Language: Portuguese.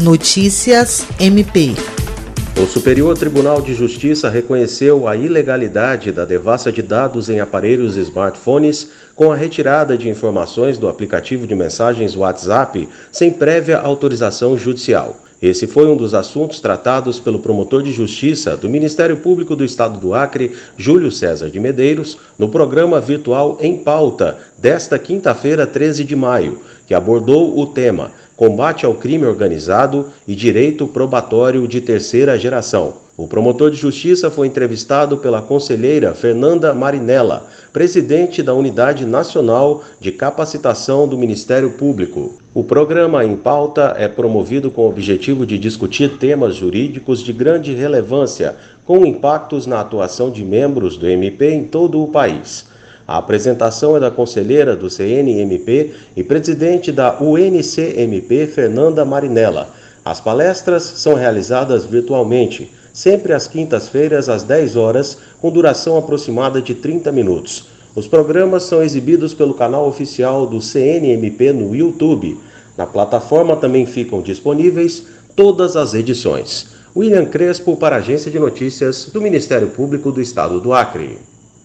Notícias MP. O Superior Tribunal de Justiça reconheceu a ilegalidade da devassa de dados em aparelhos smartphones com a retirada de informações do aplicativo de mensagens WhatsApp sem prévia autorização judicial. Esse foi um dos assuntos tratados pelo promotor de justiça do Ministério Público do Estado do Acre, Júlio César de Medeiros, no programa virtual Em Pauta, desta quinta-feira, 13 de maio, que abordou o tema Combate ao Crime Organizado e Direito Probatório de Terceira Geração. O promotor de justiça foi entrevistado pela conselheira Fernanda Marinella, presidente da Unidade Nacional de Capacitação do Ministério Público. O programa em pauta é promovido com o objetivo de discutir temas jurídicos de grande relevância, com impactos na atuação de membros do MP em todo o país. A apresentação é da conselheira do CNMP e presidente da UNCMP, Fernanda Marinella. As palestras são realizadas virtualmente sempre às quintas-feiras, às 10 horas, com duração aproximada de 30 minutos. Os programas são exibidos pelo canal oficial do CNMP no YouTube. Na plataforma também ficam disponíveis todas as edições. William Crespo para a Agência de Notícias do Ministério Público do Estado do Acre.